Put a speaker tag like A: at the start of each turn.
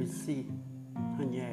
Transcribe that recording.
A: MC nhẹ